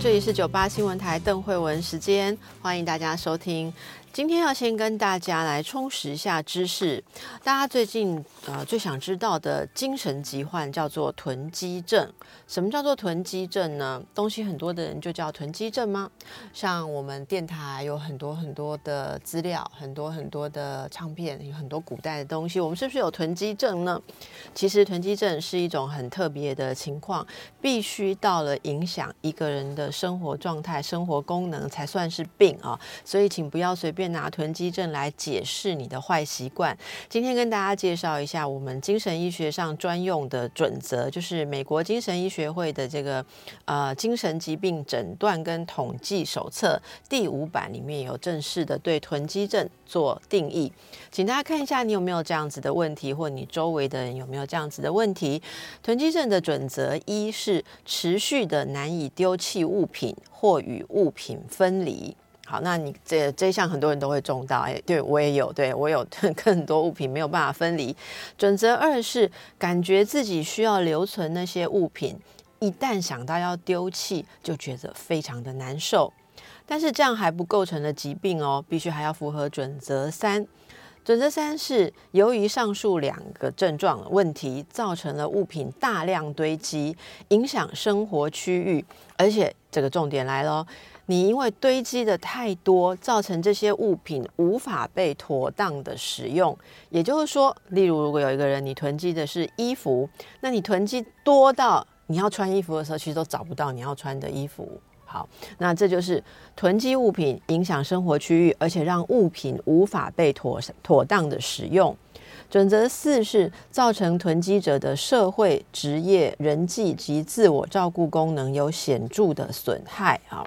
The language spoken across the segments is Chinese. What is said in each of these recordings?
这里是九八新闻台邓慧文时间，欢迎大家收听。今天要先跟大家来充实一下知识。大家最近呃最想知道的精神疾患叫做囤积症。什么叫做囤积症呢？东西很多的人就叫囤积症吗？像我们电台有很多很多的资料，很多很多的唱片，有很多古代的东西，我们是不是有囤积症呢？其实囤积症是一种很特别的情况，必须到了影响一个人的生活状态、生活功能才算是病啊。所以请不要随便。拿囤积症来解释你的坏习惯。今天跟大家介绍一下我们精神医学上专用的准则，就是美国精神医学会的这个呃精神疾病诊断跟统计手册第五版里面有正式的对囤积症做定义。请大家看一下，你有没有这样子的问题，或你周围的人有没有这样子的问题？囤积症的准则一是持续的难以丢弃物品或与物品分离。好，那你这这项很多人都会中到，哎，对我也有，对我有 更多物品没有办法分离。准则二是感觉自己需要留存那些物品，一旦想到要丢弃，就觉得非常的难受。但是这样还不构成了疾病哦，必须还要符合准则三。准则三是由于上述两个症状问题，造成了物品大量堆积，影响生活区域，而且这个重点来了。你因为堆积的太多，造成这些物品无法被妥当的使用。也就是说，例如如果有一个人你囤积的是衣服，那你囤积多到你要穿衣服的时候，其实都找不到你要穿的衣服。好，那这就是囤积物品影响生活区域，而且让物品无法被妥妥当的使用。准则四是造成囤积者的社会、职业、人际及自我照顾功能有显著的损害。好。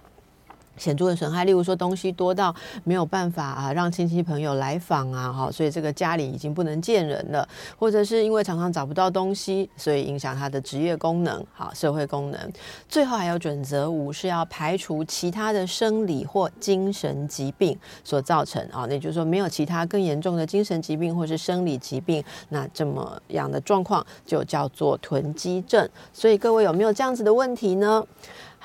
显著的损害，例如说东西多到没有办法啊让亲戚朋友来访啊，哈，所以这个家里已经不能见人了，或者是因为常常找不到东西，所以影响他的职业功能，好，社会功能。最后还有准则五是要排除其他的生理或精神疾病所造成啊，那就是说没有其他更严重的精神疾病或是生理疾病，那这么样的状况就叫做囤积症。所以各位有没有这样子的问题呢？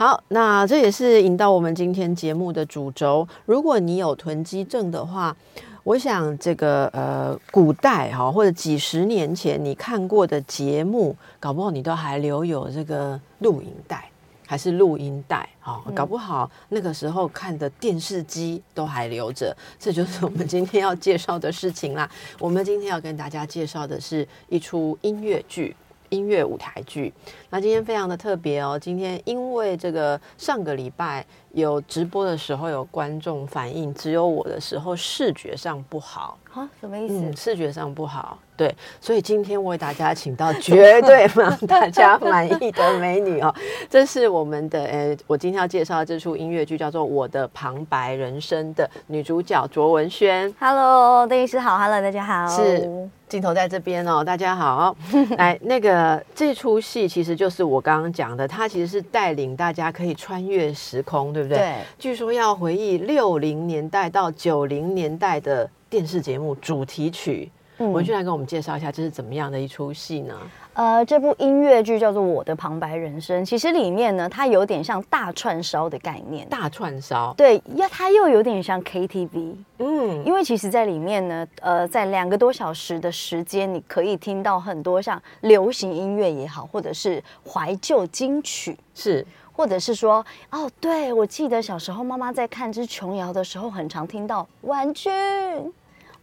好，那这也是引到我们今天节目的主轴。如果你有囤积症的话，我想这个呃，古代哈或者几十年前你看过的节目，搞不好你都还留有这个录影带，还是录音带哈，搞不好那个时候看的电视机都还留着。这就是我们今天要介绍的事情啦。我们今天要跟大家介绍的是一出音乐剧。音乐舞台剧，那今天非常的特别哦。今天因为这个上个礼拜有直播的时候有观众反映，只有我的时候视觉上不好啊？什么意思？视觉上不好，对。所以今天为大家请到绝对让 大家满意的美女哦，这是我们的呃，我今天要介绍的这出音乐剧叫做《我的旁白人生》的女主角卓文萱。Hello，邓医师好，Hello，大家好。是。镜头在这边哦，大家好。来，那个这出戏其实就是我刚刚讲的，它其实是带领大家可以穿越时空，对不对？对。据说要回忆六零年代到九零年代的电视节目主题曲。文俊来跟我们介绍一下，这是怎么样的一出戏呢？呃，这部音乐剧叫做《我的旁白人生》，其实里面呢，它有点像大串烧的概念。大串烧，对，要它又有点像 KTV。嗯，因为其实，在里面呢，呃，在两个多小时的时间，你可以听到很多像流行音乐也好，或者是怀旧金曲，是，或者是说，哦，对我记得小时候妈妈在看《之琼瑶》的时候，很常听到婉君。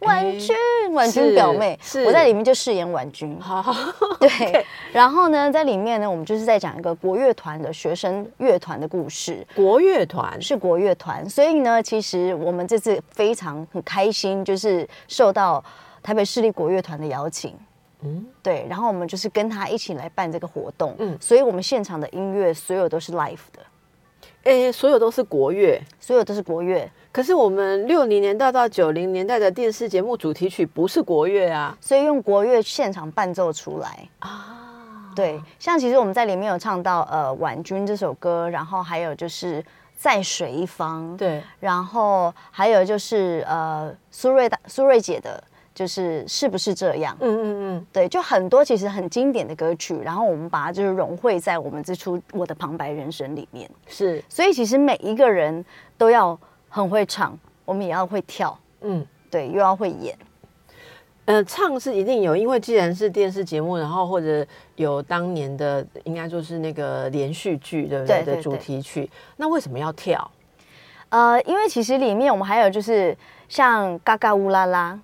婉君，婉君表妹，我在里面就饰演婉君。好，对。然后呢，在里面呢，我们就是在讲一个国乐团的学生乐团的故事。国乐团是国乐团，所以呢，其实我们这次非常很开心，就是受到台北市立国乐团的邀请。嗯，对。然后我们就是跟他一起来办这个活动。嗯，所以我们现场的音乐所有都是 live 的。哎，所有都是国乐，所有都是国乐。可是我们六零年代到九零年代的电视节目主题曲不是国乐啊，所以用国乐现场伴奏出来啊。对，像其实我们在里面有唱到呃《婉君》这首歌，然后还有就是在水一方，对，然后还有就是呃苏芮的苏芮姐的，就是是不是这样？嗯嗯嗯，对，就很多其实很经典的歌曲，然后我们把它就是融汇在我们这出《我的旁白人生》里面。是，所以其实每一个人都要。很会唱，我们也要会跳，嗯，对，又要会演，呃，唱是一定有，因为既然是电视节目，然后或者有当年的，应该就是那个连续剧，对不对？的主题曲，那为什么要跳？呃，因为其实里面我们还有就是像嘎嘎乌拉拉。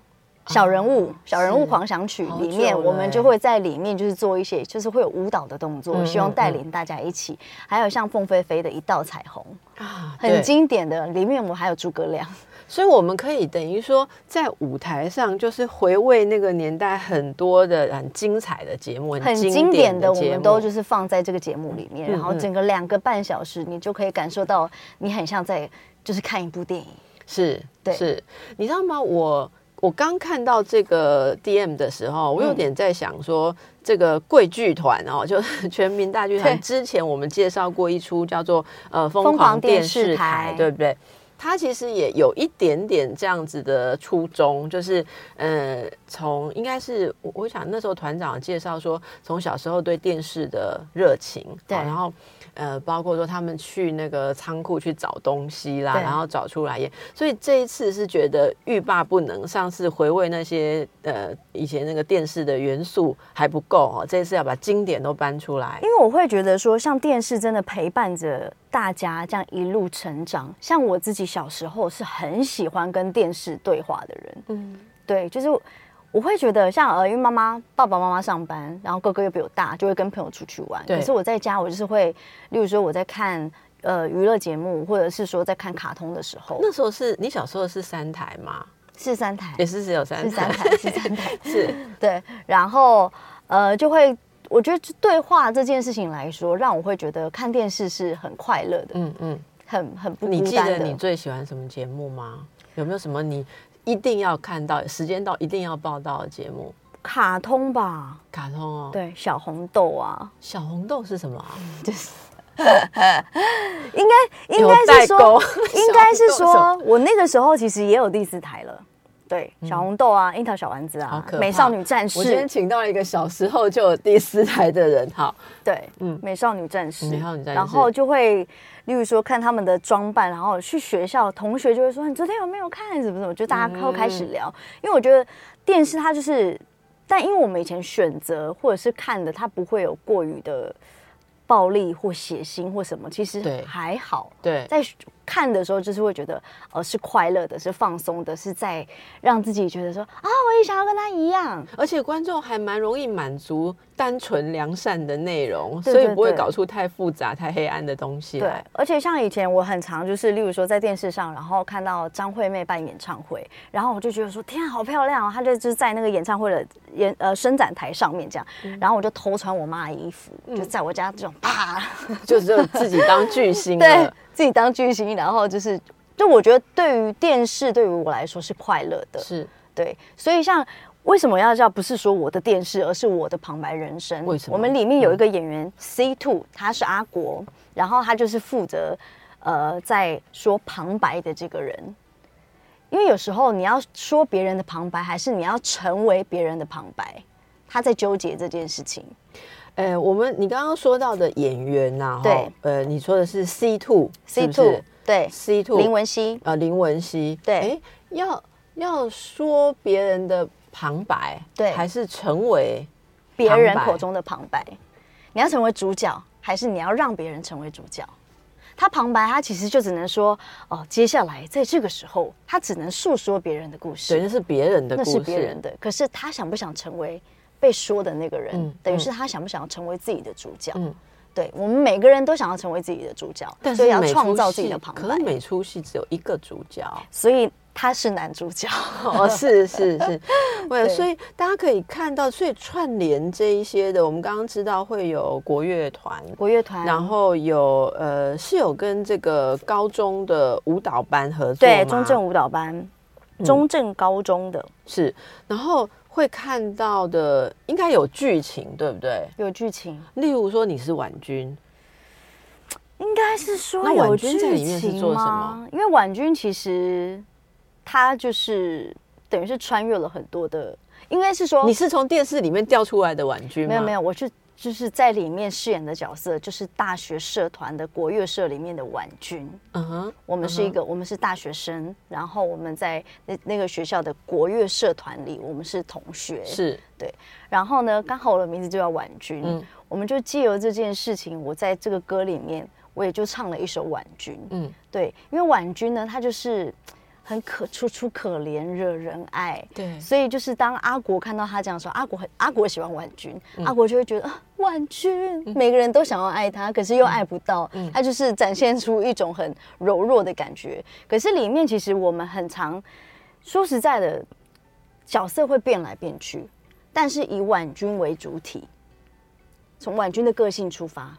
小人物，小人物狂想曲里面，我们就会在里面就是做一些，就是会有舞蹈的动作，希望带领大家一起。还有像凤飞飞的一道彩虹啊，很经典的，里面我们还有诸葛亮，所以我们可以等于说在舞台上就是回味那个年代很多的很精彩的节目，很经典的，我们都就是放在这个节目里面，然后整个两个半小时，你就可以感受到你很像在就是看一部电影，是，对，是。你知道吗？我。我刚看到这个 DM 的时候，我有点在想说，这个贵剧团哦，就是全民大剧团。之前我们介绍过一出叫做呃《疯狂电视台》，对不对？它其实也有一点点这样子的初衷，就是呃，从应该是我我想那时候团长介绍说，从小时候对电视的热情，对，然后。呃，包括说他们去那个仓库去找东西啦，然后找出来也，所以这一次是觉得欲罢不能。上次回味那些呃以前那个电视的元素还不够哦，这一次要把经典都搬出来。因为我会觉得说，像电视真的陪伴着大家这样一路成长。像我自己小时候是很喜欢跟电视对话的人，嗯，对，就是。我会觉得像呃，因为妈妈、爸爸妈妈上班，然后哥哥又比我大，就会跟朋友出去玩。可是我在家，我就是会，例如说我在看呃娱乐节目，或者是说在看卡通的时候。那时候是你小时候是三台吗？是三台，也是只有三台，是三台，是三台，是。对，然后呃，就会我觉得对话这件事情来说，让我会觉得看电视是很快乐的。嗯嗯，很很不。你记得你最喜欢什么节目吗？有没有什么你？一定要看到时间到，一定要报道的节目，卡通吧？卡通哦，对，小红豆啊，小红豆是什么？啊就是 应该应该是说，应该是说，我那个时候其实也有第四台了。对，小红豆啊，樱桃小丸子啊，美少女战士。我今天请到了一个小时候就有第四台的人，好，对，嗯，美少女战士，美少女战士，然后就会。例如说看他们的装扮，然后去学校，同学就会说：“你昨天有没有看？怎么怎么？”就大家会开始聊。因为我觉得电视它就是，但因为我们以前选择或者是看的，它不会有过于的暴力或血腥或什么，其实还好。对，在。看的时候就是会觉得，呃，是快乐的，是放松的，是在让自己觉得说啊，我也想要跟他一样。而且观众还蛮容易满足单纯良善的内容，所以不会搞出太复杂、太黑暗的东西对，而且像以前我很常就是，例如说在电视上，然后看到张惠妹办演唱会，然后我就觉得说，天啊，好漂亮哦！她就就是在那个演唱会的演呃伸展台上面这样，然后我就偷穿我妈的衣服，就在我家这种啪，就就自己当巨星 对。自己当巨星，然后就是，就我觉得对于电视对于我来说是快乐的，是对，所以像为什么要叫不是说我的电视，而是我的旁白人生？为什么？我们里面有一个演员 C Two，他是阿国，然后他就是负责呃在说旁白的这个人，因为有时候你要说别人的旁白，还是你要成为别人的旁白，他在纠结这件事情。呃，我们你刚刚说到的演员呐，对，呃，你说的是 C two，C two，对，C two，林文熙，呃，林文熙，对，哎，要要说别人的旁白，对，还是成为别人口中的旁白？你要成为主角，还是你要让别人成为主角？他旁白，他其实就只能说哦，接下来在这个时候，他只能诉说别人的故事，对，那是别人的故事，那是别人的。可是他想不想成为被说的那个人？等于是他想不想要成为自己的主角？嗯，对，我们每个人都想要成为自己的主角，所以要创造自己的旁白。可是每出戏只有一个主角，所以。他是男主角 哦，是是是，对，所以大家可以看到，所以串联这一些的，我们刚刚知道会有国乐团，国乐团，然后有呃是有跟这个高中的舞蹈班合作，对，中正舞蹈班，中正高中的是，然后会看到的应该有剧情，对不对？有剧情，例如说你是婉君，应该是说那婉君在里面是做什么？因为婉君其实。她就是等于是穿越了很多的，应该是说你是从电视里面调出来的婉君吗？没有没有，我是就是在里面饰演的角色，就是大学社团的国乐社里面的婉君。嗯哼，我们是一个，我们是大学生，然后我们在那那个学校的国乐社团里，我们是同学。是对，然后呢，刚好我的名字就叫婉君，嗯，我们就借由这件事情，我在这个歌里面，我也就唱了一首婉君。嗯，对，因为婉君呢，她就是。很可楚楚可怜，惹人爱。对，所以就是当阿国看到他这样说，阿国很阿国喜欢婉君，阿国就会觉得啊，婉君，每个人都想要爱他，可是又爱不到。他就是展现出一种很柔弱的感觉。可是里面其实我们很常说实在的，角色会变来变去，但是以婉君为主体，从婉君的个性出发。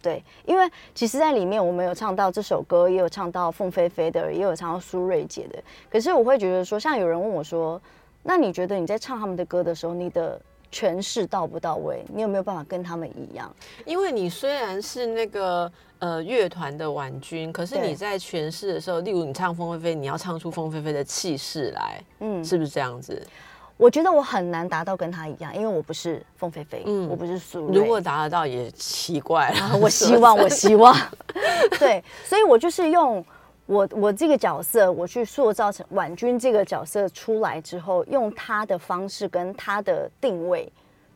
对，因为其实，在里面我们有唱到这首歌，也有唱到凤飞飞的，也有唱到苏芮姐的。可是我会觉得说，像有人问我说：“那你觉得你在唱他们的歌的时候，你的诠释到不到位？你有没有办法跟他们一样？”因为你虽然是那个呃乐团的婉君，可是你在诠释的时候，例如你唱凤飞飞，你要唱出凤飞飞的气势来，嗯，是不是这样子？我觉得我很难达到跟他一样，因为我不是凤飞飞，嗯，我不是苏如果达得到也奇怪了。我希望，我希望，对，所以我就是用我我这个角色，我去塑造成婉君这个角色出来之后，用他的方式跟他的定位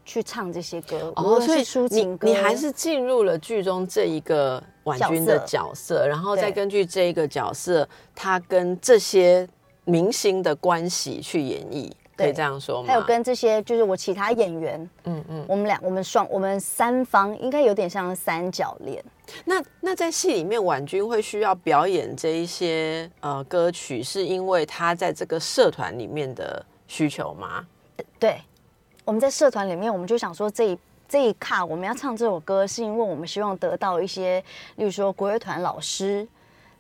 去唱这些歌。哦，所以抒情歌，你还是进入了剧中这一个婉君的角色，然后再根据这一个角色，他跟这些明星的关系去演绎。可以这样说吗？还有跟这些就是我其他演员，嗯嗯，我们俩我们双我们三方应该有点像三角恋。那那在戏里面，婉君会需要表演这一些呃歌曲，是因为他在这个社团里面的需求吗？对，我们在社团里面，我们就想说这一这一卡我们要唱这首歌，是因为我们希望得到一些，例如说国乐团老师。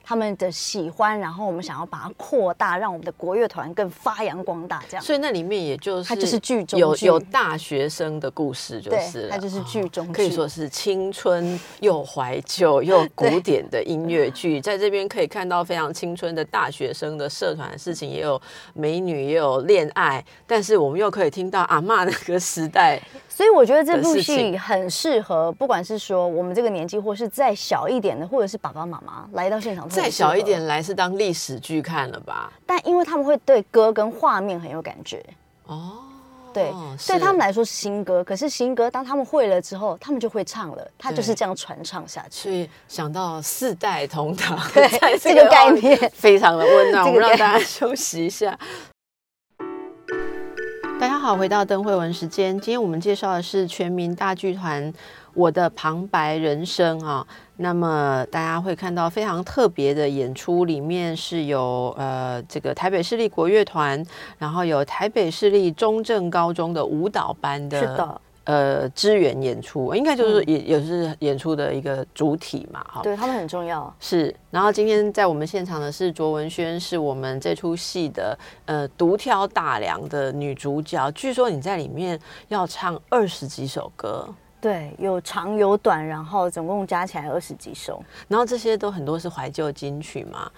他们的喜欢，然后我们想要把它扩大，让我们的国乐团更发扬光大，这样。所以那里面也就是它就是剧中有有大学生的故事，就是它就是剧中可以说是青春又怀旧又古典的音乐剧，在这边可以看到非常青春的大学生的社团的事情，也有美女，也有恋爱，但是我们又可以听到阿妈那个时代。所以我觉得这部戏很适合，不管是说我们这个年纪，或是再小一点的，或者是爸爸妈妈来到现场。再小一点来是当历史剧看了吧？但因为他们会对歌跟画面很有感觉哦。对，对他们来说是新歌，可是新歌当他们会了之后，他们就会唱了，他就是这样传唱下去。所以想到四代同堂，对这个概念非常的温暖。我们让大家休息一下。大家好，回到邓慧文时间。今天我们介绍的是全民大剧团《我的旁白人生》啊。那么大家会看到非常特别的演出，里面是有呃这个台北市立国乐团，然后有台北市立中正高中的舞蹈班的。呃，支援演出应该就是也也是演出的一个主体嘛，哈，对他们很重要。是，然后今天在我们现场的是卓文萱，是我们这出戏的呃独挑大梁的女主角。据说你在里面要唱二十几首歌，对，有长有短，然后总共加起来二十几首，然后这些都很多是怀旧金曲嘛。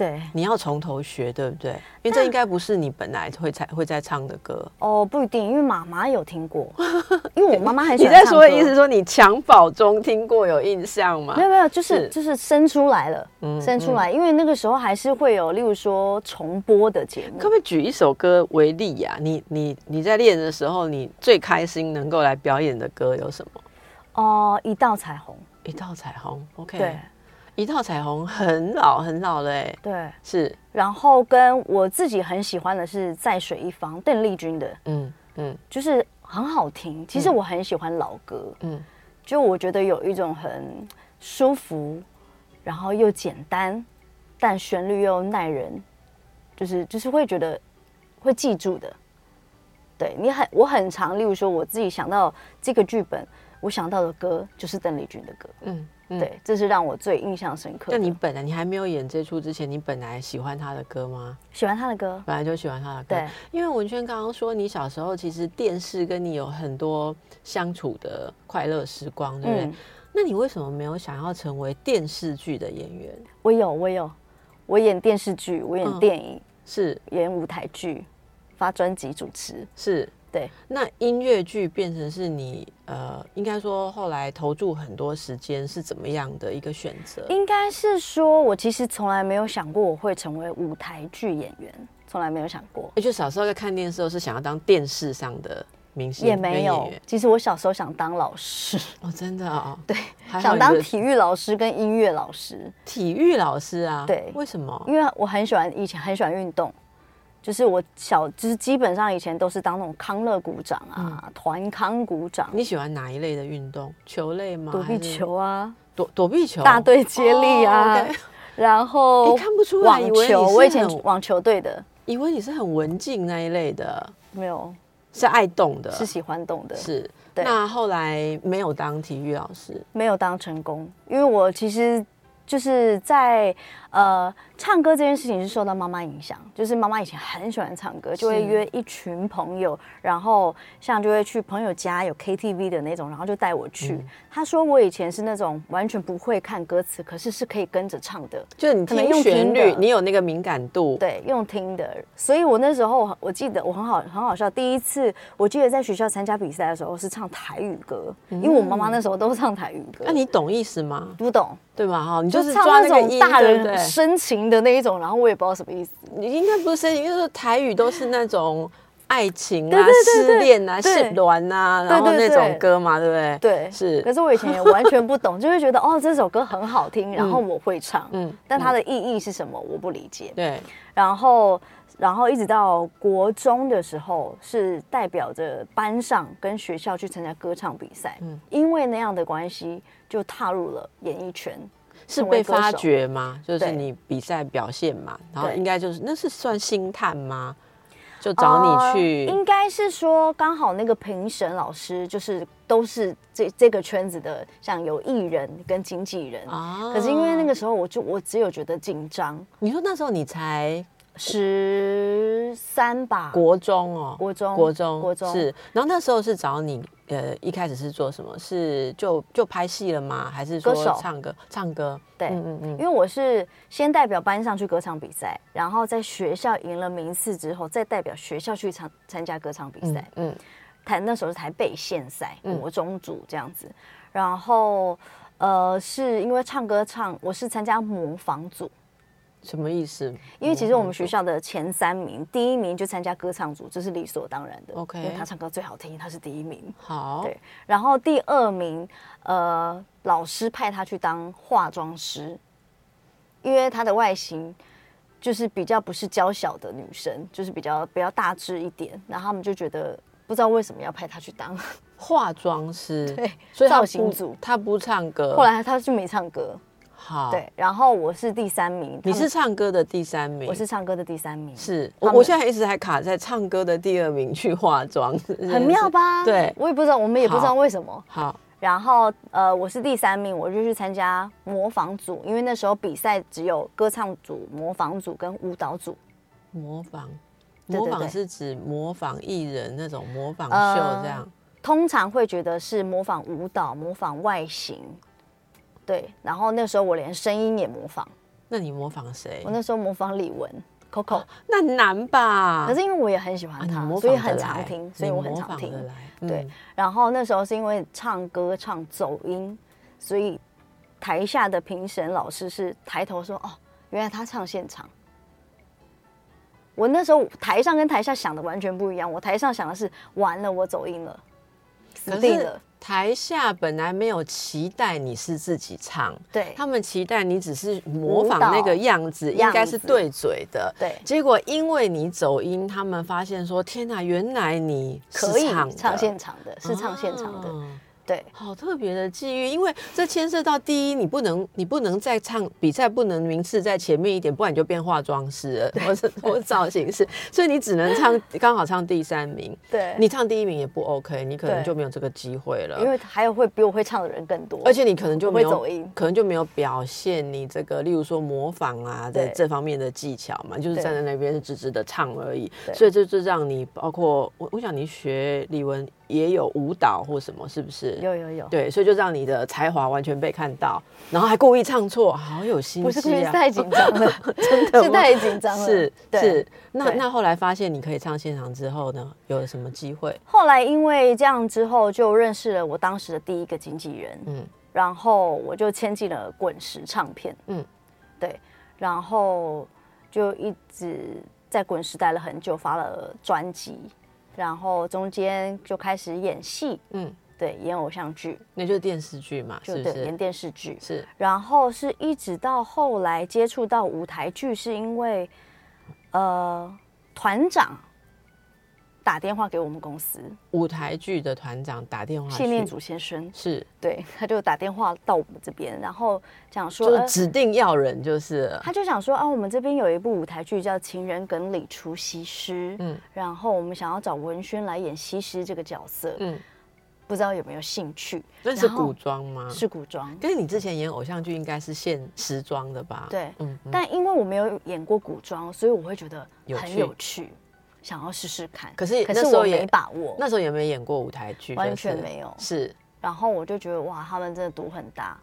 对，你要从头学，对不对？因为这应该不是你本来会才会在唱的歌哦，不一定，因为妈妈有听过，因为我妈妈很喜欢。你在说的意思说你襁褓中听过有印象吗？没有没有，就是就是生出来了，生出来，因为那个时候还是会有，例如说重播的节目。可不可以举一首歌为例呀？你你你在练的时候，你最开心能够来表演的歌有什么？哦，一道彩虹，一道彩虹，OK。对。一套彩虹很老很老了哎，对，是，然后跟我自己很喜欢的是在水一方，邓丽君的，嗯嗯。就是很好听。其实我很喜欢老歌，嗯，就我觉得有一种很舒服，然后又简单，但旋律又耐人，就是就是会觉得会记住的。对你很我很常，例如说我自己想到这个剧本，我想到的歌就是邓丽君的歌，嗯嗯。对，这是让我最印象深刻的。那你本来你还没有演这出之前，你本来喜欢他的歌吗？喜欢他的歌？本来就喜欢他的歌。对，因为文轩刚刚说，你小时候其实电视跟你有很多相处的快乐时光，对不对？那你为什么没有想要成为电视剧的演员？我有，我有，我演电视剧，我演电影，是演舞台剧。发专辑主持是对，那音乐剧变成是你呃，应该说后来投注很多时间是怎么样的一个选择？应该是说，我其实从来没有想过我会成为舞台剧演员，从来没有想过。就小时候在看电视时候是想要当电视上的明星，也没有。其实我小时候想当老师哦，真的哦，对，想当体育老师跟音乐老师。体育老师啊，对，为什么？因为我很喜欢以前很喜欢运动。就是我小，就是基本上以前都是当那种康乐鼓掌啊，团康鼓掌。你喜欢哪一类的运动？球类吗？躲避球啊，躲躲避球，大队接力啊。然后看不出来，网球，我以前网球队的，以为你是很文静那一类的，没有，是爱动的，是喜欢动的，是。那后来没有当体育老师，没有当成功，因为我其实就是在。呃，唱歌这件事情是受到妈妈影响，就是妈妈以前很喜欢唱歌，就会约一群朋友，然后像就会去朋友家有 KTV 的那种，然后就带我去。他说我以前是那种完全不会看歌词，可是是可以跟着唱的，就是你听旋律，你有那个敏感度，对，用听的。所以我那时候我记得我很好很好笑，第一次我记得在学校参加比赛的时候是唱台语歌，因为我妈妈那时候都唱台语歌。那你懂意思吗？不懂，对吧？哈，你就是唱那种大人。深情的那一种，然后我也不知道什么意思。你应该不是深情，就是台语都是那种爱情啊、失恋啊、失恋啊，然后那种歌嘛，对不对？对，是。可是我以前也完全不懂，就会觉得哦，这首歌很好听，然后我会唱，嗯，但它的意义是什么，我不理解。对。然后，然后一直到国中的时候，是代表着班上跟学校去参加歌唱比赛，嗯，因为那样的关系，就踏入了演艺圈。是被发掘吗？就是你比赛表现嘛，然后应该就是那是算星探吗？就找你去，应该是说刚好那个评审老师就是都是这这个圈子的，像有艺人跟经纪人啊。可是因为那个时候我就我只有觉得紧张。你说那时候你才十三吧？国中哦，国中，国中，国中是。然后那时候是找你。呃，一开始是做什么？是就就拍戏了吗？还是说唱歌？唱歌。对，嗯嗯嗯。因为我是先代表班上去歌唱比赛，然后在学校赢了名次之后，再代表学校去参参加歌唱比赛。嗯。台那时候是台北县赛，国中组这样子。然后呃，是因为唱歌唱，我是参加模仿组。什么意思？因为其实我们学校的前三名，第一名就参加歌唱组，这是理所当然的。OK，因为他唱歌最好听，他是第一名。好，对。然后第二名，呃，老师派他去当化妆师，因为他的外形就是比较不是娇小的女生，就是比较比较大只一点。然后他们就觉得不知道为什么要派他去当化妆师，对，所以造型组他不唱歌，后来他就没唱歌。好，对，然后我是第三名，你是唱歌的第三名，我是唱歌的第三名，是我我现在一直还卡在唱歌的第二名去化妆，很妙吧？对，我也不知道，我们也不知道为什么。好，然后呃，我是第三名，我就去参加模仿组，因为那时候比赛只有歌唱组、模仿组跟舞蹈组。模仿，模仿是指模仿艺人那种模仿秀这样，通常会觉得是模仿舞蹈、模仿外形。对，然后那时候我连声音也模仿。那你模仿谁？我那时候模仿李玟，Coco。那难吧？可是因为我也很喜欢她，所以很常听，所以我很常听。对，然后那时候是因为唱歌唱走音，所以台下的评审老师是抬头说：“哦，原来他唱现场。”我那时候台上跟台下想的完全不一样，我台上想的是完了，我走音了。死定了。台下本来没有期待你是自己唱，对他们期待你只是模仿那个样子，应该是对嘴的。对，结果因为你走音，他们发现说：“天哪，原来你可以唱唱现场的，是唱现场的。”对，好特别的际遇，因为这牵涉到第一，你不能，你不能再唱比赛，不能名次在前面一点，不然你就变化妆师了，或是或造型师，所以你只能唱刚好唱第三名。对，你唱第一名也不 OK，你可能就没有这个机会了，因为还有会比我会唱的人更多，而且你可能就没有走音，可能就没有表现你这个，例如说模仿啊，在这方面的技巧嘛，就是站在那边是直直的唱而已，所以这就让你包括我，我想你学李玟。也有舞蹈或什么，是不是？有有有。对，所以就让你的才华完全被看到，然后还故意唱错，好有心机啊！不是太紧张了，真的是太紧张了。是是。那那后来发现你可以唱现场之后呢，有了什么机会？后来因为这样之后，就认识了我当时的第一个经纪人，嗯，然后我就签进了滚石唱片，嗯，对，然后就一直在滚石待了很久，发了专辑。然后中间就开始演戏，嗯，对，演偶像剧，那就是电视剧嘛，是不是？演电视剧是。然后是一直到后来接触到舞台剧，是因为，呃，团长。打电话给我们公司。舞台剧的团长打电话，谢念祖先生。是。对，他就打电话到我们这边，然后讲说，就指定要人，就是。他就想说啊，我们这边有一部舞台剧叫《情人梗里出西施》，嗯，然后我们想要找文轩来演西施这个角色，嗯，不知道有没有兴趣？那是古装吗？是古装，但是你之前演偶像剧应该是现时装的吧？对，嗯，但因为我没有演过古装，所以我会觉得很有趣。想要试试看，可是可是我没把握。那时候也没演过舞台剧，完全没有。是，然后我就觉得哇，他们真的赌很大，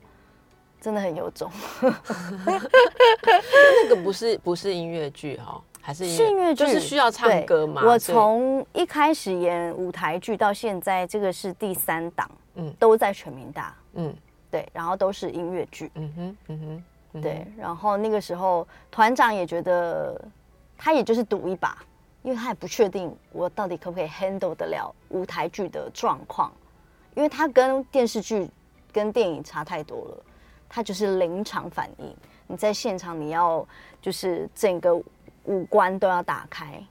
真的很有种。那个不是不是音乐剧哈，还是音乐剧，就是需要唱歌嘛。我从一开始演舞台剧到现在，这个是第三档，嗯，都在全民大，嗯，对，然后都是音乐剧，嗯哼，嗯哼，对。然后那个时候团长也觉得，他也就是赌一把。因为他也不确定我到底可不可以 handle 得了舞台剧的状况，因为他跟电视剧、跟电影差太多了，他就是临场反应。你在现场，你要就是整个五官都要打开，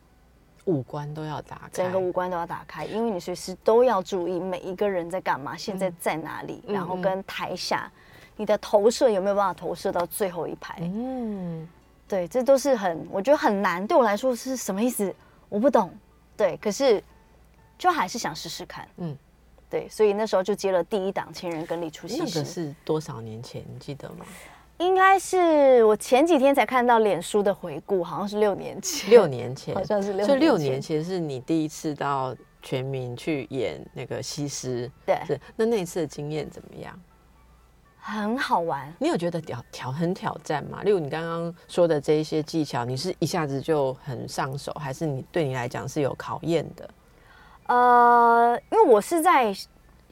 五官都要打开，整个五官都要打开，因为你随时都要注意每一个人在干嘛，现在在哪里，然后跟台下你的投射有没有办法投射到最后一排？嗯，对，这都是很我觉得很难，对我来说是什么意思？我不懂，对，可是就还是想试试看，嗯，对，所以那时候就接了第一档《情人跟李出戏》。那个是多少年前？你记得吗？应该是我前几天才看到脸书的回顾，好像是六年前。六年前，好像是六。所以六年前是你第一次到全民去演那个西施，对，是那那一次的经验怎么样？很好玩，你有觉得挑挑很挑战吗？例如你刚刚说的这一些技巧，你是一下子就很上手，还是你对你来讲是有考验的？呃，因为我是在，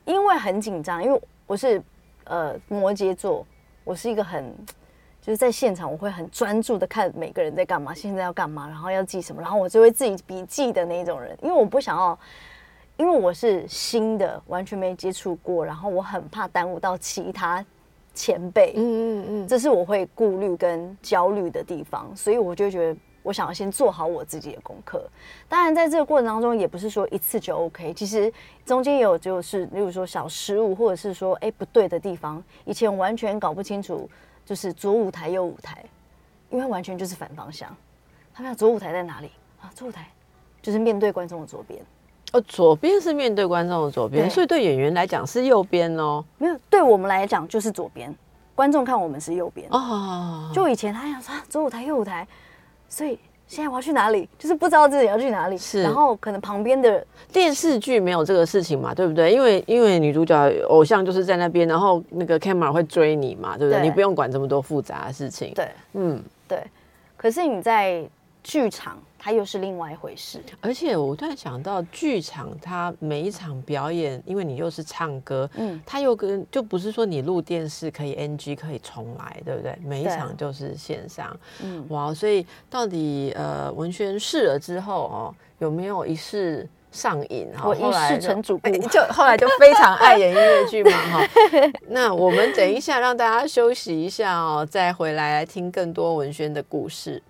因为很紧张，因为我是呃摩羯座，我是一个很就是在现场我会很专注的看每个人在干嘛，现在要干嘛，然后要记什么，然后我就会自己笔记的那种人，因为我不想要。因为我是新的，完全没接触过，然后我很怕耽误到其他。前辈，嗯嗯嗯，这是我会顾虑跟焦虑的地方，所以我就觉得我想要先做好我自己的功课。当然，在这个过程当中，也不是说一次就 OK，其实中间有就是，例如说小失误，或者是说哎不对的地方，以前完全搞不清楚，就是左舞台右舞台，因为完全就是反方向。他们左舞台在哪里啊？左舞台就是面对观众的左边。哦，左边是面对观众的左边，所以对演员来讲是右边哦。没有，对我们来讲就是左边，观众看我们是右边哦。就以前他想说左舞台右舞台，所以现在我要去哪里，就是不知道自己要去哪里。是，然后可能旁边的电视剧没有这个事情嘛，对不对？因为因为女主角偶像就是在那边，然后那个 camera 会追你嘛，对不对？你不用管这么多复杂的事情。对，嗯，对。可是你在剧场。它又是另外一回事，而且我突然想到，剧场它每一场表演，因为你又是唱歌，嗯，它又跟就不是说你录电视可以 NG 可以重来，对不对？每一场就是线上，嗯，哇，所以到底呃文轩试了之后哦，有没有一试上瘾哈，我一世成主顾，就后来就非常爱演音乐剧嘛 哈。那我们等一下让大家休息一下哦，再回来来听更多文轩的故事。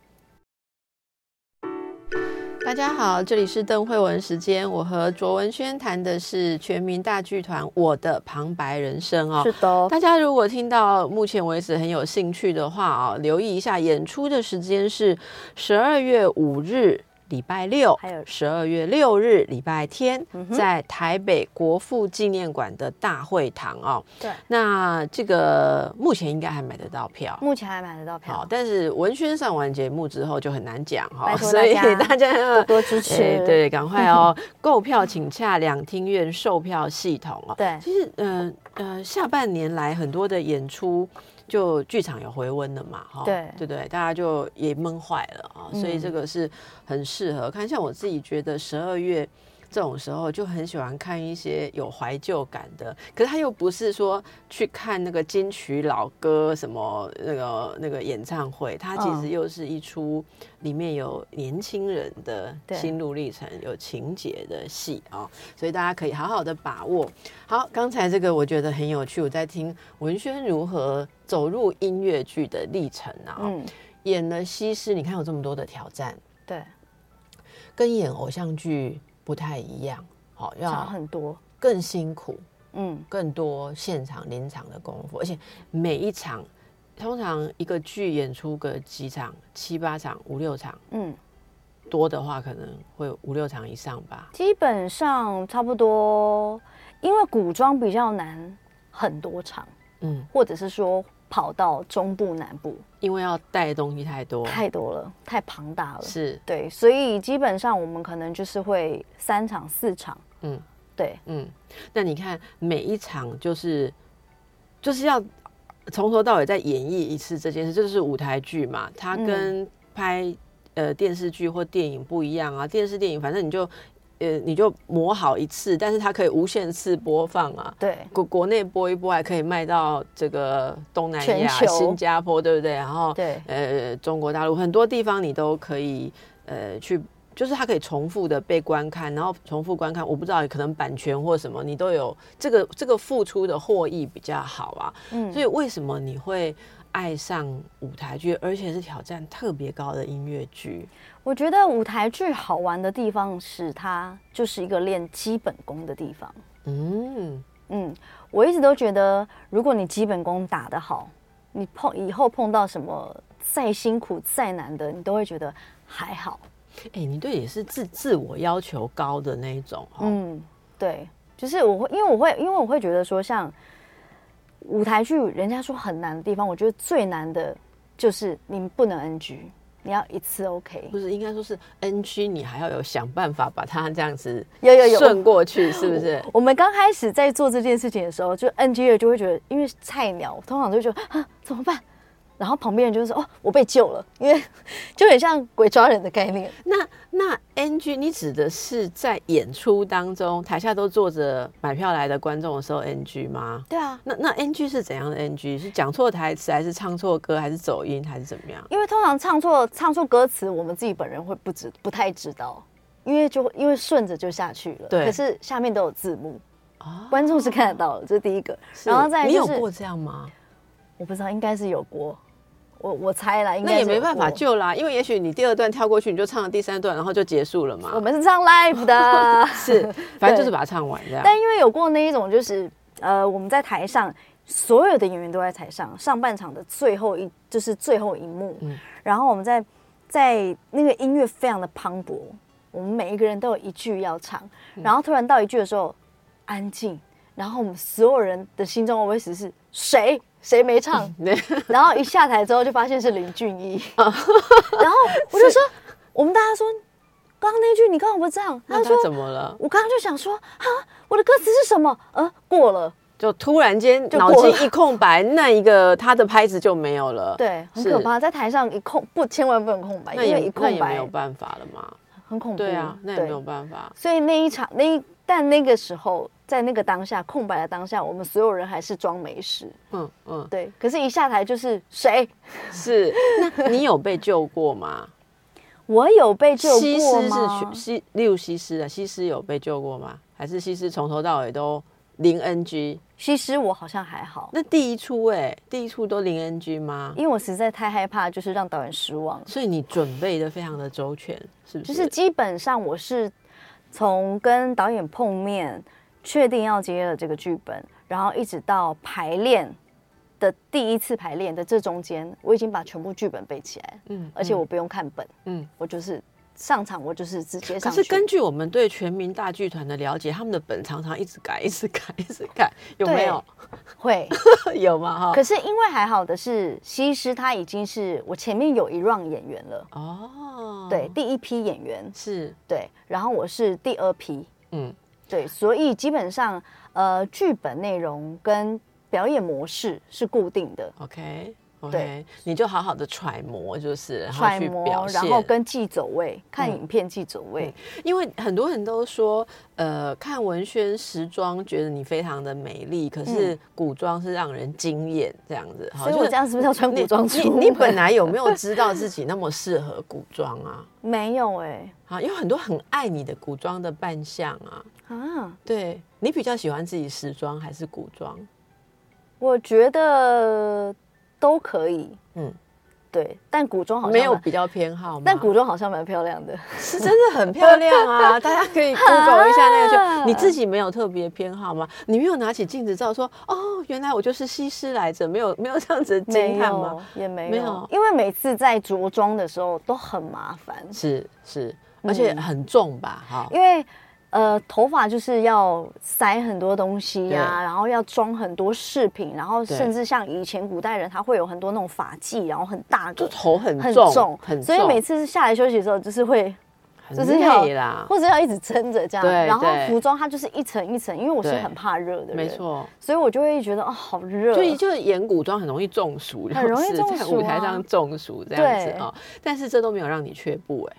大家好，这里是邓慧文时间，我和卓文萱谈的是全民大剧团《我的旁白人生》哦。是的，大家如果听到目前为止很有兴趣的话啊，留意一下演出的时间是十二月五日。礼拜六，还有十二月六日礼拜天，在台北国父纪念馆的大会堂哦。对，那这个目前应该还买得到票，目前还买得到票。好，但是文轩上完节目之后就很难讲哈，所以大家 要多支持，对，赶快哦，购票请洽两厅院售票系统哦。对，其实，嗯呃，下半年来很多的演出。就剧场有回温了嘛，哈，对对对，大家就也闷坏了啊，所以这个是很适合看。像我自己觉得十二月。这种时候就很喜欢看一些有怀旧感的，可是他又不是说去看那个金曲老歌什么那个那个演唱会，它其实又是一出里面有年轻人的心路历程、有情节的戏啊，所以大家可以好好的把握。好，刚才这个我觉得很有趣，我在听文轩如何走入音乐剧的历程啊，嗯，演了西施，你看有这么多的挑战，对，跟演偶像剧。不太一样，好，要很多，更辛苦，嗯，更多现场临场的功夫，而且每一场，通常一个剧演出个几场，七八场，五六场，嗯，多的话可能会五六场以上吧。基本上差不多，因为古装比较难，很多场，嗯，或者是说。跑到中部、南部，因为要带的东西太多，太多了，太庞大了。是对，所以基本上我们可能就是会三场、四场。嗯，对，嗯。那你看每一场就是就是要从头到尾再演绎一次这件事，这是舞台剧嘛？它跟拍呃电视剧或电影不一样啊。电视电影反正你就。呃，你就磨好一次，但是它可以无限次播放啊。对，国国内播一播，还可以卖到这个东南亚、新加坡，对不对？然后，对，呃，中国大陆很多地方你都可以，呃，去，就是它可以重复的被观看，然后重复观看。我不知道，可能版权或什么，你都有这个这个付出的获益比较好啊。嗯，所以为什么你会爱上舞台剧，而且是挑战特别高的音乐剧？我觉得舞台剧好玩的地方是它就是一个练基本功的地方。嗯嗯，我一直都觉得，如果你基本功打得好，你碰以后碰到什么再辛苦再难的，你都会觉得还好。哎，你对也是自自我要求高的那一种。嗯，对，就是我会，因为我会，因为我会觉得说，像舞台剧，人家说很难的地方，我觉得最难的就是你不能 NG。你要一次 OK，不是应该说是 NG，你还要有想办法把它这样子有有有顺过去，是不是？我们刚开始在做这件事情的时候，就 NG 了就会觉得，因为菜鸟通常都会觉得啊怎么办？然后旁边人就说：“哦，我被救了，因为 就很像鬼抓人的概念。”那那 NG，你指的是在演出当中，台下都坐着买票来的观众的时候 NG 吗？对啊。那那 NG 是怎样的 NG？是讲错台词，还是唱错歌，还是走音，还是怎么样？因为通常唱错唱错歌词，我们自己本人会不知不太知道，因为就因为顺着就下去了。对。可是下面都有字幕，观众是看得到的，这是第一个。然后再你有过这样吗？我不知道，应该是有过。我我猜了，应该那也没办法救啦，因为也许你第二段跳过去，你就唱了第三段，然后就结束了嘛。我们是唱 live 的，是，反正就是把它唱完这样。但因为有过那一种，就是呃，我们在台上，所有的演员都在台上，上半场的最后一就是最后一幕，然后我们在在那个音乐非常的磅礴，我们每一个人都有一句要唱，然后突然到一句的时候安静，然后我们所有人的心中 always 是谁？谁没唱？然后一下台之后就发现是林俊逸，然后我就说，我们大家说，刚刚那句你刚刚不唱，他说怎么了？我刚刚就想说，啊，我的歌词是什么？呃，过了，就突然间脑筋一空白，那一个他的拍子就没有了。对，很可怕，在台上一空不，千万不能空白，因为一空白没有办法了嘛，很恐怖。对啊，那也没有办法。所以那一场那。但那个时候，在那个当下空白的当下，我们所有人还是装没事。嗯嗯，对。可是，一下台就是谁？是那你有被救过吗？我有被救过西施是？西，例如西施啊，西施有被救过吗？还是西施从头到尾都零 NG？西施我好像还好，那第一出哎、第一出都零 NG 吗？因为我实在太害怕，就是让导演失望。所以你准备的非常的周全，是不是？就是是基本上我是从跟导演碰面，确定要接了这个剧本，然后一直到排练的第一次排练的这中间，我已经把全部剧本背起来，嗯而且我不用看本，嗯。我就是上场，我就是直接可上可。是根据我们对全民大剧团的了解，他们的本常常一直改，一直改，一直改，有没有？会，有吗？哈。可是因为还好的是，西施他已经是我前面有一 round 演员了，哦，对，，第一批演员，是，对，然后我是第二批，嗯，对，所以基本上呃，剧本内容跟表演模式是固定的，OK。对你就好好的揣摩，就是然后揣摩去表，然现后跟记走位，看嗯影片记走位，因为很多人都说，呃，看文轩时装觉得你非常的美丽，可是古装是让人惊艳这样子。所以我这样是不是要穿古装你你本来有没有知道自己那么适合古装啊？没有哎、啊，有很多很爱你的古装的扮相啊。啊，对你比较喜欢自己时装还是古装？我觉得都可以，嗯，对，但古装好像没有比较偏好吗？但古装好像蛮漂亮的。是真的很漂亮啊！大家可以 Google 一下那个啊剧，你自己没有特别偏好吗？你没有拿起镜子照说哦，原来我就是西施来着，没有没有这样子惊叹吗？，也没有，没有因为每次在着装的时候都很麻烦，是是，而且嗯很重吧？哈，因为呃头发就是要塞很多东西呀、对。然后要装很多饰品，然后甚至像以前古代人他会有很多那种发髻，然后很大个。就头很很重，很重，所以每次下来休息的时候，就是会，就是要累啦，或者要一直撑着这样。对然后服装它就是一层一层，因为我是很怕热的人，没，错。所以我就会觉得哦，好热。所以就是演古装很容易中暑，很容易在中暑啊。舞台上中暑这样子对。啊、但是这都没有让你却步哎、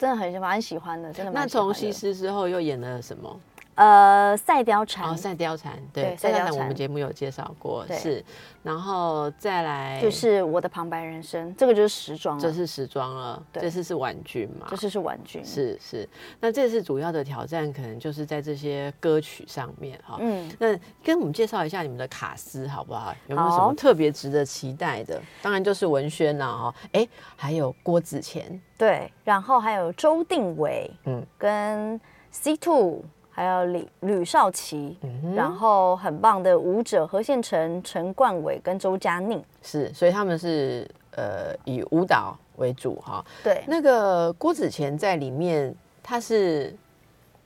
真的很蛮喜欢的，真的蛮那喜欢的。从西施之后又演了什么？呃赛貂蝉哦，赛貂蝉，对，赛貂蝉蝉我们节目有介绍过，是，然后再来就是我的旁白人生，这个就是时装了，这是时装了，对这次是婉君嘛，这次是婉君，是是，那这次主要的挑战可能就是在这些歌曲上面哈。嗯，那跟我们介绍一下你们的卡司好不好？有没有什好么特别值得期待的？当然就是文轩啦哈，哎，还有郭子乾，对，然后还有周定伟，嗯嗯，跟 C Two，还有李吕少奇，嗯然后很棒的舞者何宪成、陈冠伟跟周嘉宁，是，所以他们是呃以舞蹈为主哈。对，那个郭子乾在里面，他是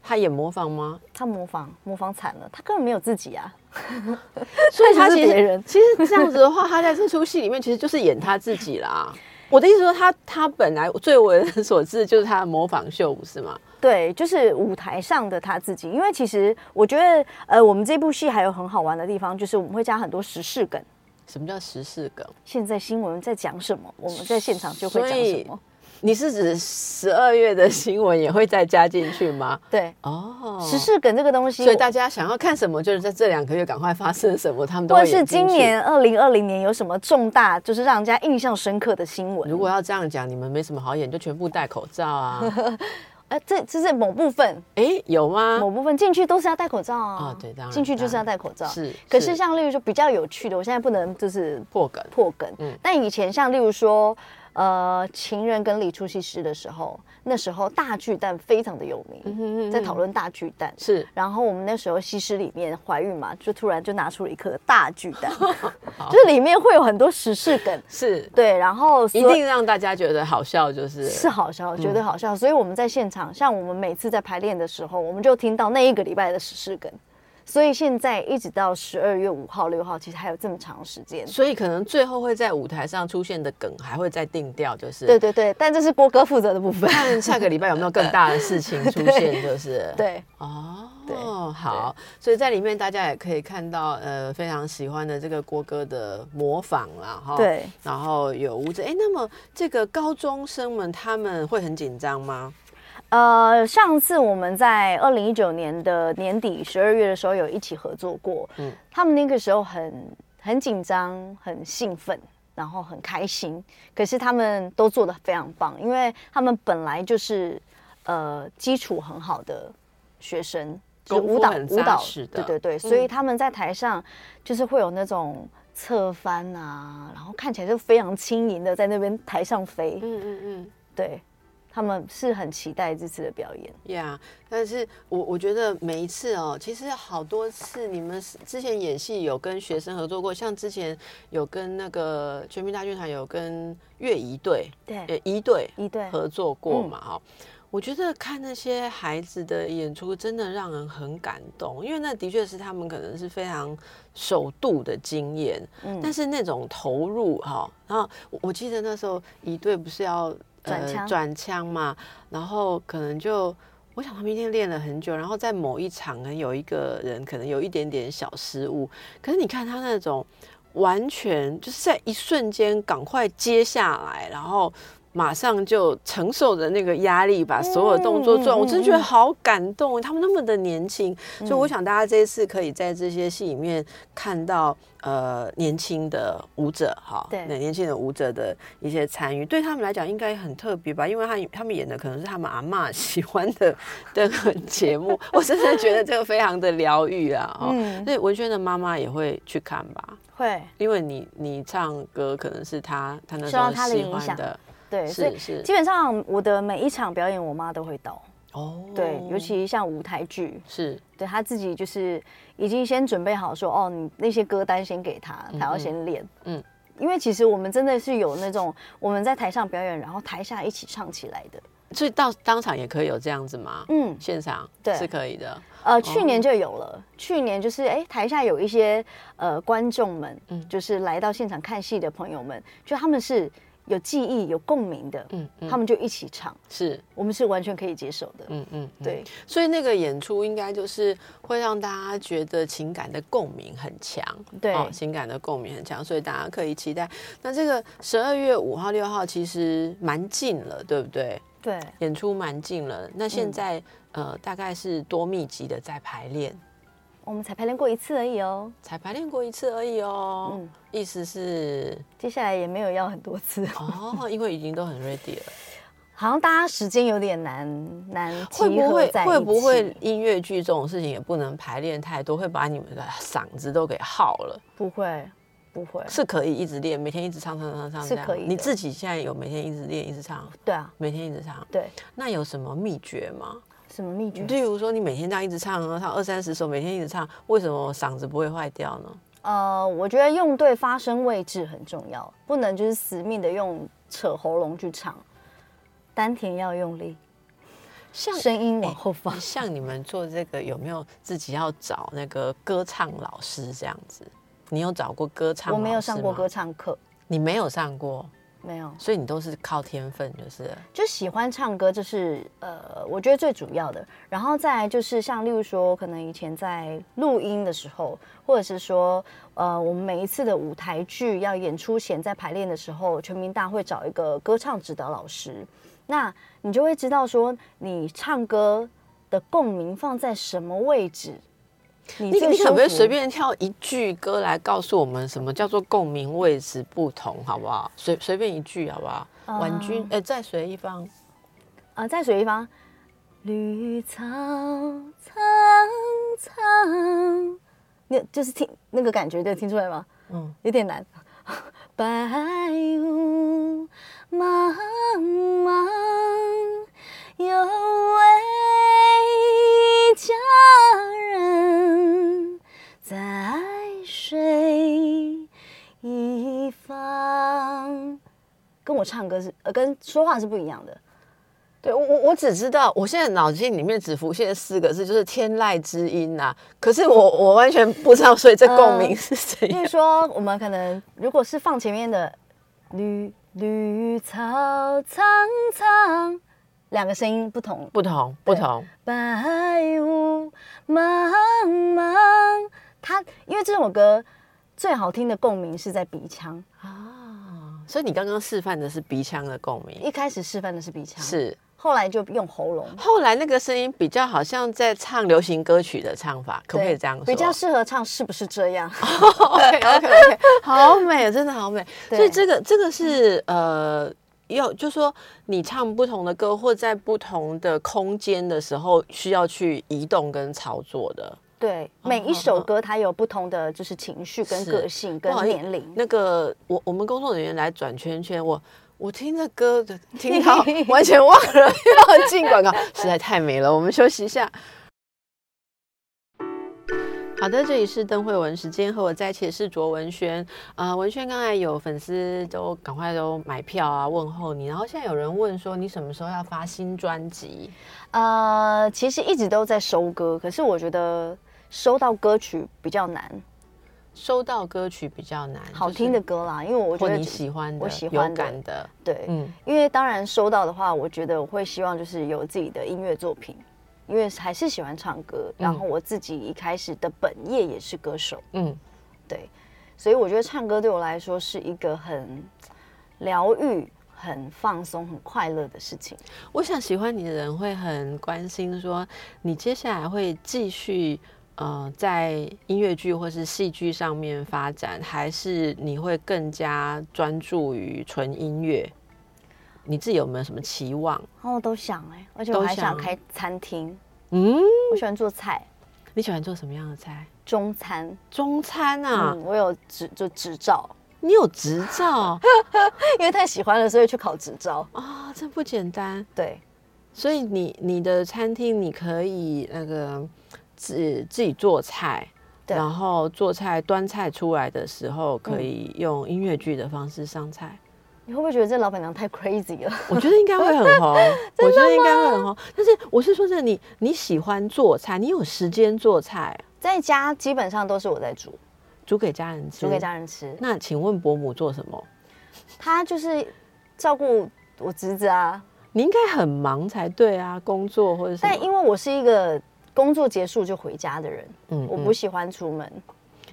他演模仿吗？他模仿模仿惨了，他根本没有自己啊，所以他其实其实这样子的话，他在这出戏里面其实就是演他自己啦。我的意思说他，他本来最为人所知就是他的模仿秀，不是吗？对，就是舞台上的他自己，因为其实我觉得，呃，我们这部戏还有很好玩的地方，就是我们会加很多时事梗。什么叫时事梗？现在新闻在讲什么，我们在现场就会讲什么。你是指十二月的新闻也会再加进去吗？对，哦，时事梗这个东西，所以大家想要看什么，就是在这两个月赶快发生什么，他们都或是今年二零二零年有什么重大，就是让人家印象深刻的新闻。如果要这样讲，你们没什么好演，就全部戴口罩啊！呃，这这是某部分，哎，有吗？某部分进去都是要戴口罩啊。哦对当然进去就是要戴口罩。是可是是像例如说比较有趣的，我现在不能就是破梗，破梗。嗯但以前像例如说，呃，情人跟李出西施的时候，那时候大巨蛋非常的有名，嗯在讨论大巨蛋。是。然后我们那时候西施里面怀孕嘛，就突然就拿出了一颗大巨蛋，就是里面会有很多时事梗，是，对，然后一定让大家觉得好笑，就是。是好笑，绝对嗯。好笑。所以我们在现场，像我们每次在排练的时候，我们就听到那一个礼拜的时事梗。所以现在一直到十二月五号、六号，其实还有这么长时间。所以可能最后会在舞台上出现的梗还会再定调，就是对对对，但这是郭哥负责的部分。看下个礼拜有没有更大的事情 出现，就是对，哦，对好，所以在里面大家也可以看到，呃，非常喜欢的这个郭哥的模仿啦，哈，对，然后有舞者，哎，那么这个高中生们他们会很紧张吗？呃，上次我们在二零一九年的年底十二月的时候有一起合作过，嗯嗯，他们那个时候很很紧张，很兴奋，然后很开心。可是他们都做的非常棒，因为他们本来就是呃基础很好的学生，就舞蹈舞蹈对对对，所以他们在台上就是会有那种侧翻啊，然后看起来就非常轻盈的在那边台上飞。嗯嗯嗯，对。他们是很期待这次的表演，Yeah，但是我我觉得每一次哦，其实好多次你们之前演戏有跟学生合作过，像之前有跟那个全民大剧团有跟乐仪队，对，仪队仪队。合作过嘛，哈，我觉得看那些孩子的演出真的让人很感动，因为那的确是他们可能是非常首度的经验，嗯，但是那种投入哈，然后我记得那时候一队不是要。转枪转枪嘛，然后可能就，我想他们一定练了很久，然后在某一场可能，有一个人可能有一点点小失误，可是你看他那种完全就是在一瞬间赶快接下来，然后。马上就承受着那个压力，把所有动作做完，我真的觉得好感动。他们那么的年轻，所以我想大家这一次可以在这些戏里面看到呃年轻的舞者哈，对，年轻的舞者的一些参与，对他们来讲应该很特别吧？因为他他们演的可能是他们阿妈喜欢的的节目，我真的觉得这个非常的疗愈啊！哦，所以文轩的妈妈也会去看吧？会，因为你你唱歌可能是他他那时候喜欢的。对，所以基本上我的每一场表演，我妈都会到。哦，对，尤其像舞台剧，是对她自己就是已经先准备好说，哦，你那些歌单先给她，她要先练。嗯，因为其实我们真的是有那种我们在台上表演，然后台下一起唱起来的。所以到当场也可以有这样子吗？嗯，现场对是可以的。呃，去年就有了，去年就是哎，台下有一些呃观众们，嗯，就是来到现场看戏的朋友们，就他们是。有记忆、有共鸣的，嗯，他们就一起唱，是。我们是完全可以接受的，嗯嗯，对，所以那个演出应该就是会让大家觉得情感的共鸣很强，对，哦情感的共鸣很强，所以大家可以期待。那这个十二月五号、六号其实蛮近了，对不对？对，演出蛮近了。那现在呃，大概是多密集的在排练。我们才排练过一次而已哦，才排练过一次而已哦。嗯，意思是接下来也没有要很多次哦，因为已经都很 ready 了。好像大家时间有点难难会不会会不会音乐剧这种事情也不能排练太多，会把你们的嗓子都给耗了？不会，不会，是可以一直练，每天一直唱唱唱唱，是可以。你自己现在有每天一直练一直唱？对啊，每天一直唱。对，那有什么秘诀吗？什么秘诀？例如说，你每天这样一直唱，唱二三十首，每天一直唱，为什么嗓子不会坏掉呢？呃，我觉得用对发声位置很重要，不能就是死命的用扯喉咙去唱，丹田要用力，像声音往后放。像你们做这个有没有自己要找那个歌唱老师这样子？你有找过歌唱？我没有上过歌唱课，你没有上过。没有，所以你都是靠天分，就是就喜欢唱歌，就是呃，我觉得最主要的。然后再来就是像例如说，可能以前在录音的时候，或者是说，呃，我们每一次的舞台剧要演出前在排练的时候，全民大会找一个歌唱指导老师，那你就会知道说，你唱歌的共鸣放在什么位置。你你可不可以随便挑一句歌来告诉我们什么叫做共鸣位置不同，好不好？随随便一句，好不好？婉君，哎，在水一方，啊，在水一方，绿草苍苍，那就是听那个感觉，对，听出来吗？嗯，有点难。白雾茫茫，有位佳人在水一方，跟我唱歌是呃，跟说话是不一样的。对我我我只知道，我现在脑筋里面只浮现四个字，就是天籁之音呐。可是我我完全不知道，所以这共鸣是谁样？比如说，我们可能如果是放前面的绿绿草苍苍，两个声音不同，不同不同。白雾茫茫，它因为这首歌最好听的共鸣是在鼻腔啊，所以你刚刚示范的是鼻腔的共鸣，一开始示范的是鼻腔是。后来就用喉咙，后来那个声音比较好像在唱流行歌曲的唱法，可不可以这样说？比较适合唱是不是这样？OK OK OK，好美，真的好美。所以这个这个是呃。要就说你唱不同的歌，或在不同的空间的时候，需要去移动跟操作的。对，每一首歌它有不同的就是情绪跟是个性跟年龄。那个我我们工作人员来转圈圈，我我听着歌的听到 完全忘了 要进广告，实在太美了。我们休息一下。好的，这里是邓慧文时间，和我在一起的是卓文萱。呃，文萱刚才有粉丝都赶快都买票啊，问候你。然后现在有人问说，你什么时候要发新专辑？呃，其实一直都在收歌，可是我觉得收到歌曲比较难，收到歌曲比较难，好听的歌啦，因为我觉得你喜欢的、我喜欢的感的，对，嗯，因为当然收到的话，我觉得我会希望就是有自己的音乐作品，因为还是喜欢唱歌，然后我自己一开始的本业也是歌手，嗯，对，所以我觉得唱歌对我来说是一个很疗愈、很放松、很快乐的事情。我想喜欢你的人会很关心，说你接下来会继续呃在音乐剧或是戏剧上面发展，还是你会更加专注于纯音乐？你自己有没有什么期望？哦我都想哎、而且我还想开餐厅，嗯，我喜欢做菜，你喜欢做什么样的菜？中餐。中餐啊，嗯，我有执就执照，你有执照 因为太喜欢了，所以去考执照。啊、这不简单。对，所以你你的餐厅你可以那个自自己做菜，对然后做菜端菜出来的时候，可以用音乐剧的方式上菜。你会不会觉得这老板娘太 crazy 了？我觉得应该会很红，我觉得应该会很红。但是我是说真的，你你喜欢做菜，你有时间做菜，在家基本上都是我在煮，煮给家人吃，煮给家人吃。那请问伯母做什么？她就是照顾我侄子啊，你应该很忙才对啊，工作或者是。但因为我是一个工作结束就回家的人，嗯我不喜欢出门，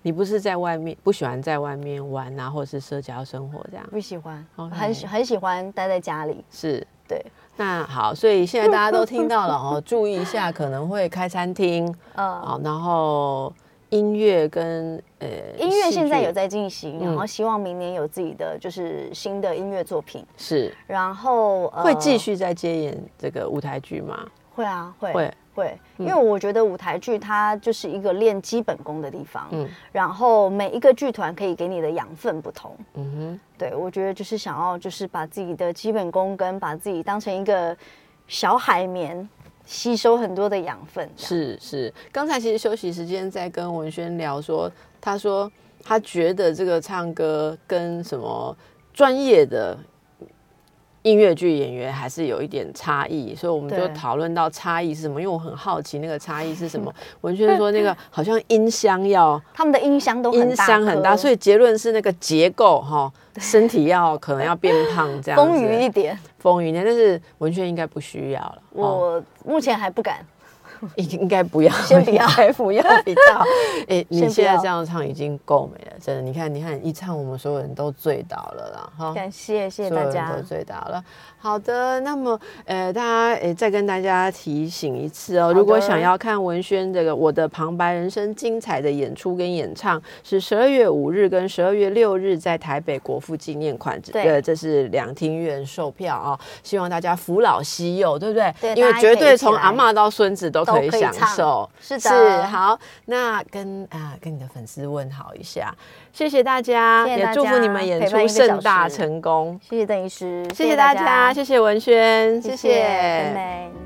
你不是在外面不喜欢在外面玩啊，或者是社交生活这样？不喜欢很喜很喜欢待在家里。是。对，那好，所以现在大家都听到了哦，注意一下，可能会开餐厅嗯，好，然后音乐跟呃音乐现在有在进行，然嗯后希望明年有自己的就是新的音乐作品，是然后、呃会继续再接演这个舞台剧吗？会啊会会会，因为我觉得舞台剧它就是一个练基本功的地方，嗯然后每一个剧团可以给你的养分不同，嗯哼对我觉得就是想要就是把自己的基本功跟把自己当成一个小海绵，吸收很多的养分是是。刚才其实休息时间在跟文轩聊说，他说他觉得这个唱歌跟什么专业的。音乐剧演员还是有一点差异，所以我们就对讨论到差异是什么。因为我很好奇那个差异是什么。文轩说那个好像音箱要 他们的音箱都很音箱很大，所以以结论是那个结构哈，身体要可能要变胖这样子。丰腴一点，丰腴一点，但是文轩应该不需要了。哦我目前还不敢，应 应该不要，先不要还不要比较好。哎，你现在这样唱已经够美了，真的。你看，你看，一唱我们所有人都醉倒了啦，哈。感谢谢谢大家所有人都，醉倒了。好的，那么呃，大家呃，再跟大家提醒一次哦，如果想要看文轩这个《我的旁白人生》精彩的演出跟演唱，是十二月五日跟十二月六日在台北国父纪念馆，对。呃，这是两厅院售票啊、希望大家扶老携幼，对不对？对因为绝对从阿嬷到孙子都可以享受。是的。是好，那跟啊跟你的粉丝问好一下，谢谢大家，谢谢大也祝福你们演出盛大成功。谢谢邓医师，谢谢大家，谢谢文轩，谢谢。